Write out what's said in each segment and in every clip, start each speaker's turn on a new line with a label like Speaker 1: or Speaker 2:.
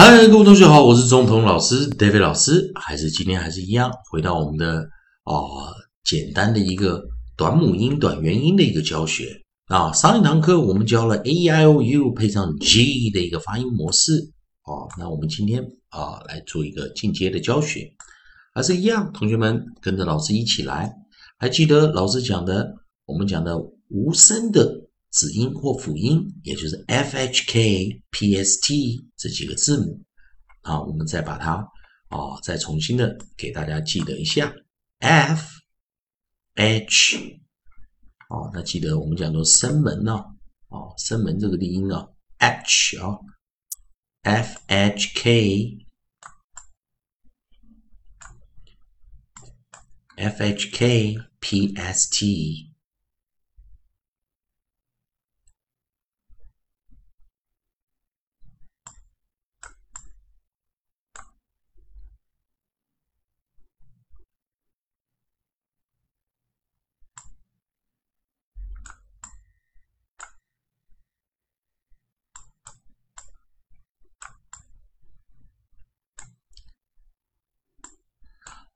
Speaker 1: 嗨，各位同学好，我是中通老师 David 老师，还是今天还是一样，回到我们的啊简单的一个短母音、短元音的一个教学啊。上一堂课我们教了 A I O U 配上 G 的一个发音模式哦，那我们今天啊来做一个进阶的教学，还是一样，同学们跟着老师一起来，还记得老师讲的，我们讲的无声的。子音或辅音，也就是 f h k p s t 这几个字母啊，我们再把它啊，再重新的给大家记得一下 f h 哦，那记得我们讲做声门呢，哦，声门这个低音啊 h 啊，f h k f h k p s t。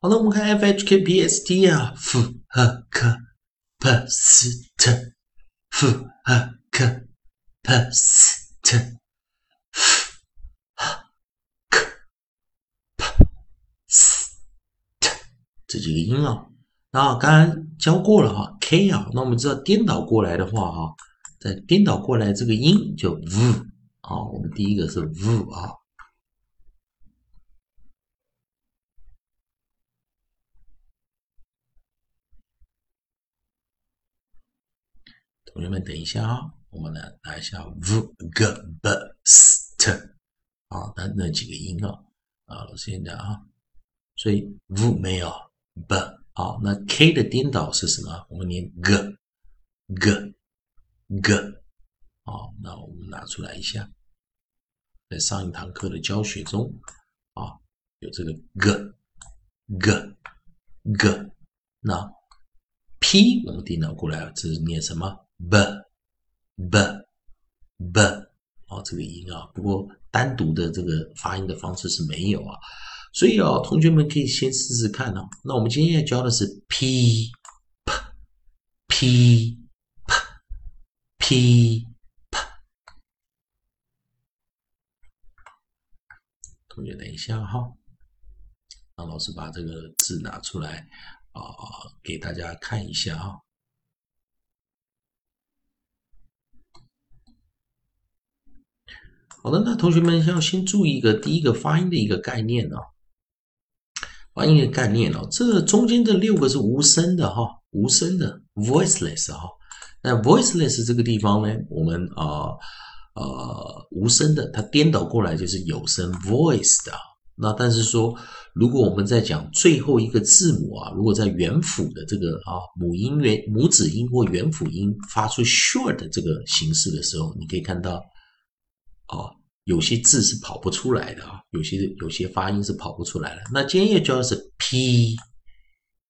Speaker 1: 好了，我们看 f h k p s t 啊，f h k p s t，f h k p s t，f k p s t，这几个音啊，那刚刚教过了哈，k 啊，那我们知道颠倒过来的话哈，在颠倒过来这个音就 v 啊，我们第一个是 v 啊。同学们，等一下啊，我们来拿一下 v g b s t 啊，那那几个音啊，啊，老师先讲啊，所以 v 没有 b 啊，那 k 的颠倒是什么？我们念 g g g 啊，那我们拿出来一下，在上一堂课的教学中啊，有这个 g g g，那 p 我们颠倒过来，这是念什么？？b b b 哦，这个音啊，不过单独的这个发音的方式是没有啊，所以啊，同学们可以先试试看啊。那我们今天要教的是 p p p p p p。同学等一下哈，让老师把这个字拿出来啊，给大家看一下啊。好的，那同学们要先注意一个第一个发音的一个概念哦，发音的概念哦，这中间这六个是无声的哈，无声的 voiceless 哈。那 voiceless 这个地方呢，我们啊呃无声的，它颠倒过来就是有声 voice 的。那但是说，如果我们在讲最后一个字母啊，如果在元辅的这个啊母音元母子音或元辅音发出 short 的这个形式的时候，你可以看到。哦，有些字是跑不出来的啊，有些有些发音是跑不出来的。那今天要教的是 p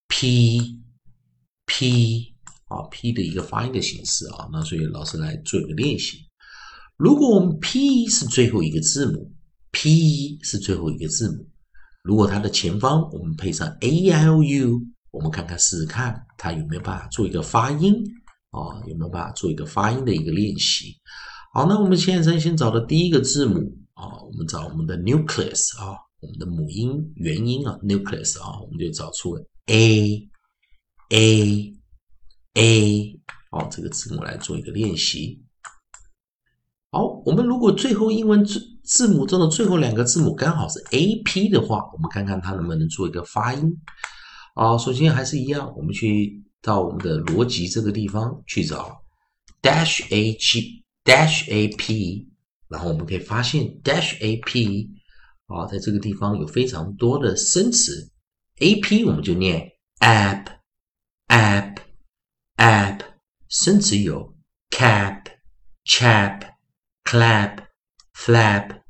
Speaker 1: p p 啊 p 的一个发音的形式啊。那所以老师来做一个练习。如果我们 p 是最后一个字母，p 是最后一个字母，如果它的前方我们配上 a i o u，我们看看试试看，它有没有办法做一个发音啊？有没有办法做一个发音的一个练习？好，那我们现在先找的第一个字母啊，我们找我们的 nucleus 啊，我们的母音元音啊，nucleus 啊，我们就找出 a a a 好，这个字母来做一个练习。好，我们如果最后英文字字母中的最后两个字母刚好是 a p 的话，我们看看它能不能做一个发音。好，首先还是一样，我们去到我们的逻辑这个地方去找 dash a g。Dash a p，然后我们可以发现 dash a p 啊，在这个地方有非常多的生词，a p 我们就念 app app app，生词有 cap chap clap flap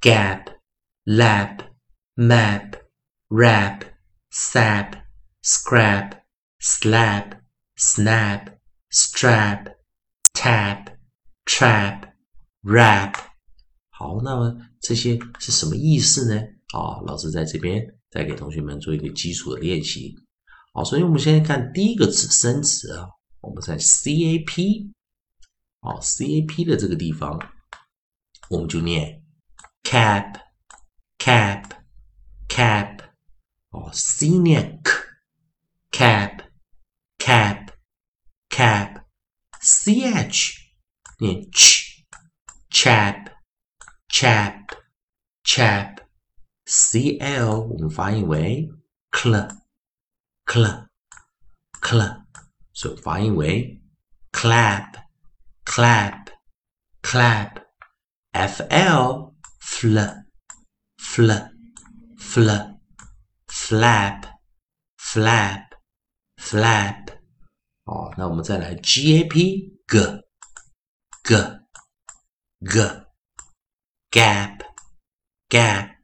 Speaker 1: gap lap map rap sap scrap slap snap strap tap Trap, rap，好，那么这些是什么意思呢？啊，老师在这边再给同学们做一个基础的练习。好，所以我们先看第一个词生词啊，我们在 CAP，好，CAP 的这个地方，我们就念 cap，cap，cap，哦，C 念 k，cap，cap，cap，CH 念 ch，chap，chap，CL 我们发音为 cl。cl cl，所以发音为 clap clap clap。fl fl fl fl flap flap flap。好，那我们再来 gap g G g gap gap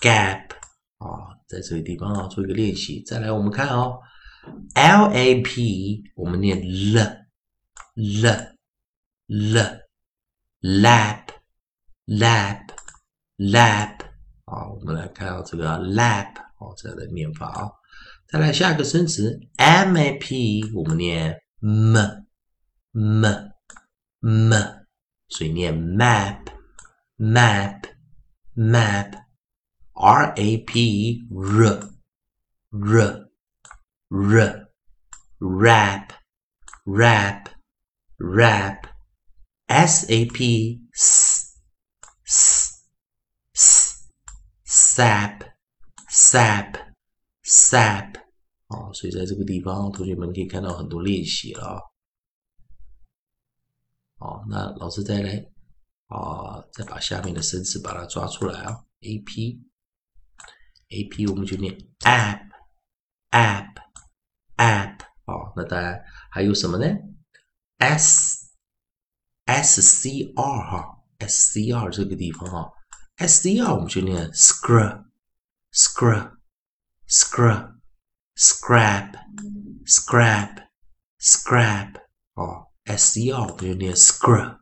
Speaker 1: gap。啊。在这个地方啊，做一个练习。再来，我们看哦，L A P，我们念 l l l lap lap lap 啊，我们来看到这个 lap 哦，这样的念法啊。再来下一个生词 M A P，我们念 m m m，所以念 map map map。R A P R R R rap rap rap S A P S S S sap sap sap 哦，所以在这个地方，同学们可以看到很多练习了啊。哦，那老师再来啊，再把下面的生词把它抓出来啊。A P A P 我们就念 app app app 哦，那当然还有什么呢？S S C R 哈，S C R 这个地方哈，S C R 我们就念 Scr Scr Scr Scrap Scrap Scrap 哦，S C R 我们就念 scrub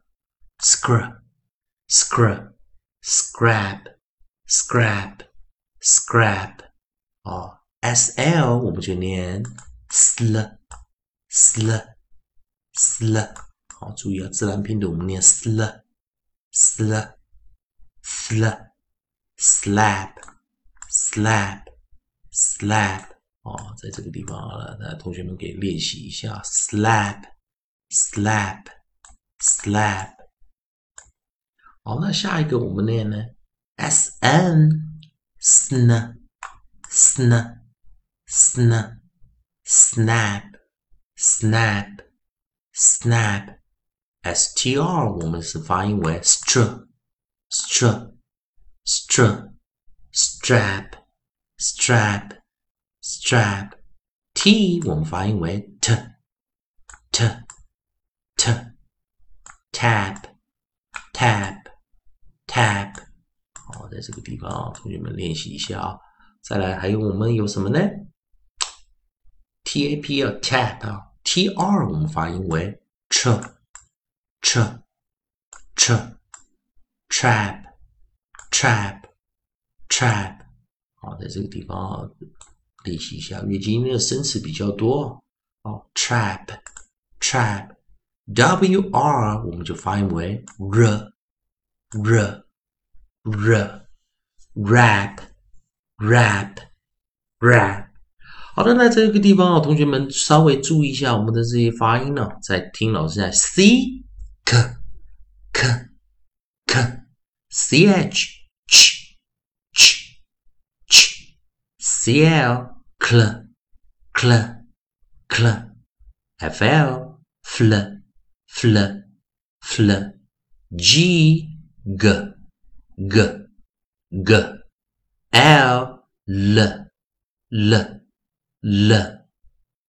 Speaker 1: scrub scrub scrap scrap scrap 哦，s l 我们就念 sl sl sl 好，注意啊，自然拼读我们念 sl sl sl slap slap slap 哦，在这个地方啊，那同学们可以练习一下 slap slap slap 好，那下一个我们念呢 s n sn, sn, sn, snap, snap, snap. str 我们是发音为 str, str, str, strap, strap, strap. t 我们发音为 t, t, Tap, tap, tap. 好，在这个地方啊，同学们练习一下啊。再来，还有我们有什么呢？T A P 啊，tap 啊，T R 我们发音为 ch ch ch trap trap trap。好，在这个地方啊，练习一下，因为今天的生词比较多哦。trap trap W R 我们就发音为 r r。r rap rap rap，好的，那这个地方啊，同学们稍微注意一下我们的这些发音呢，在听老师在 c k k k c h ch ch ch c l cl cl cl f l fl fl fl g. G. G. G. L. L. L. L.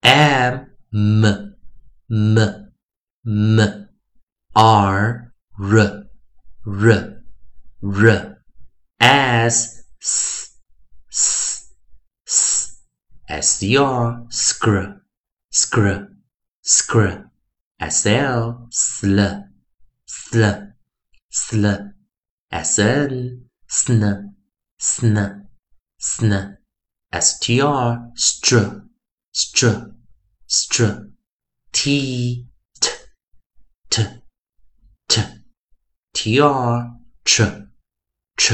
Speaker 1: M m. M. M. R. R. R. R. S. S. S. S s r. Skr. Skr. Skr s l sl sl sl s n sn sn sn s t r str str str t t t t t r ch ch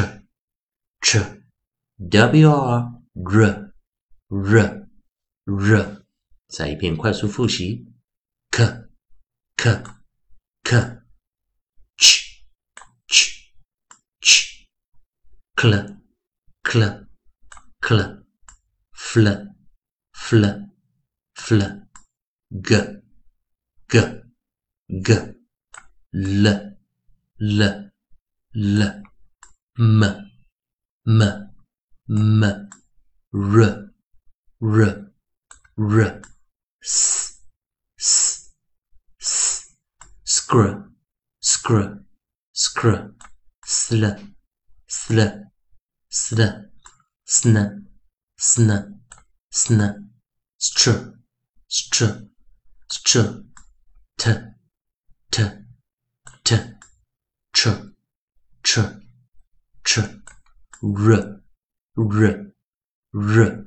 Speaker 1: ch w r r r r 再一遍快速复习，k k k ch ch ch kl kl kl fl fl fl g g g l l l m m m r r r s scr scr scr sl sl sl sn sn sn str str str t t t ch ch ch r r r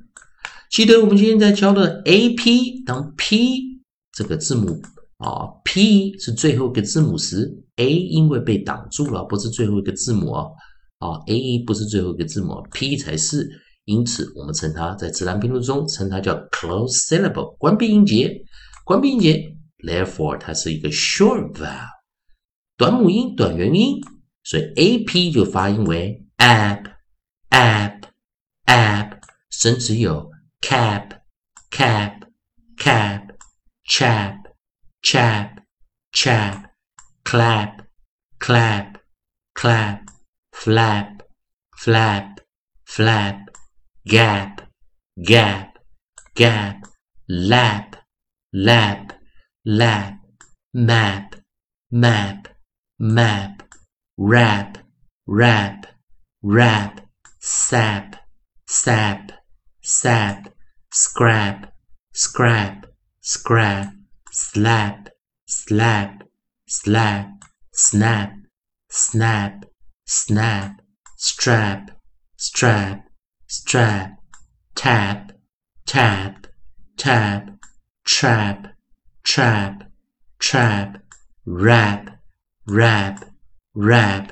Speaker 1: 记得我们今天在教的 a p 当 p 这个字母啊 p 是最后一个字母时，a 因为被挡住了，不是最后一个字母哦。啊，a 不是最后一个字母，p 才是。因此，我们称它在自然拼读中称它叫 close syllable 关闭音节。关闭音节，therefore 它是一个 short vowel 短母音、短元音，所以 a p 就发音为 app app app，甚至有。cap, cap, cap, chap, chap, chap, clap, clap, clap, flap, flap, flap, gap, gap, gap, lap, lap, lap, map, map, map, rap, rap, rap, sap, sap, sap, scrap, scrap, scrap, slap, slap, slap, snap, snap, snap, strap, strap, strap, tap, tap, tap, trap, trap, trap, rap, rap, rap。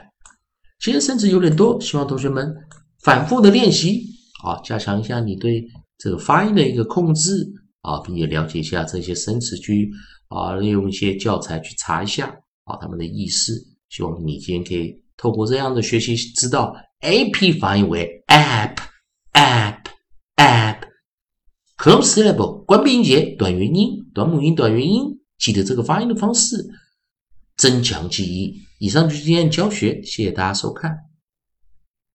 Speaker 1: 今天生词有点多，希望同学们反复的练习。啊，加强一下你对这个发音的一个控制 啊，并且了解一下这些生词句啊，利用一些教材去查一下啊，他们的意思。希望你今天可以透过这样的学习，知道 a p 发音为 app app app close syllable 关闭音节，短元音、短母音、短元音，记得这个发音的方式，增强记忆。以上就是今天的教学，谢谢大家收看。